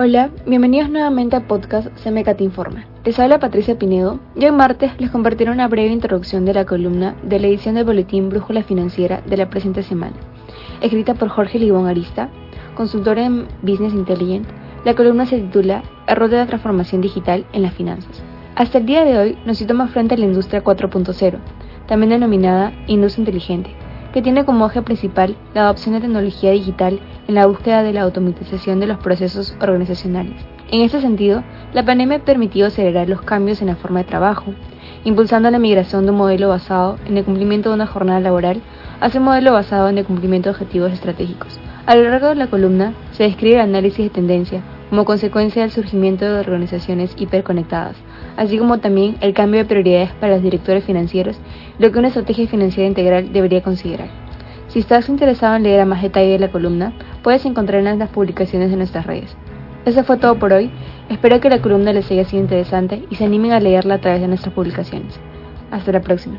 Hola, bienvenidos nuevamente a podcast CMK Te Informa. Les habla Patricia Pinedo y hoy martes les compartiré una breve introducción de la columna de la edición del boletín Brújula Financiera de la presente semana. Escrita por Jorge Libón Arista, consultor en Business Intelligent, la columna se titula El rol de la transformación digital en las finanzas. Hasta el día de hoy nos situamos frente a la industria 4.0, también denominada industria inteligente, que tiene como eje principal la adopción de tecnología digital en la búsqueda de la automatización de los procesos organizacionales. En este sentido, la pandemia ha permitido acelerar los cambios en la forma de trabajo, impulsando la migración de un modelo basado en el cumplimiento de una jornada laboral hacia un modelo basado en el cumplimiento de objetivos estratégicos. A lo largo de la columna se describe el análisis de tendencia como consecuencia del surgimiento de organizaciones hiperconectadas, así como también el cambio de prioridades para los directores financieros, lo que una estrategia financiera integral debería considerar. Si estás interesado en leer a más detalle de la columna, puedes encontrarla en las publicaciones de nuestras redes. Eso fue todo por hoy. Espero que la columna les haya sido interesante y se animen a leerla a través de nuestras publicaciones. Hasta la próxima.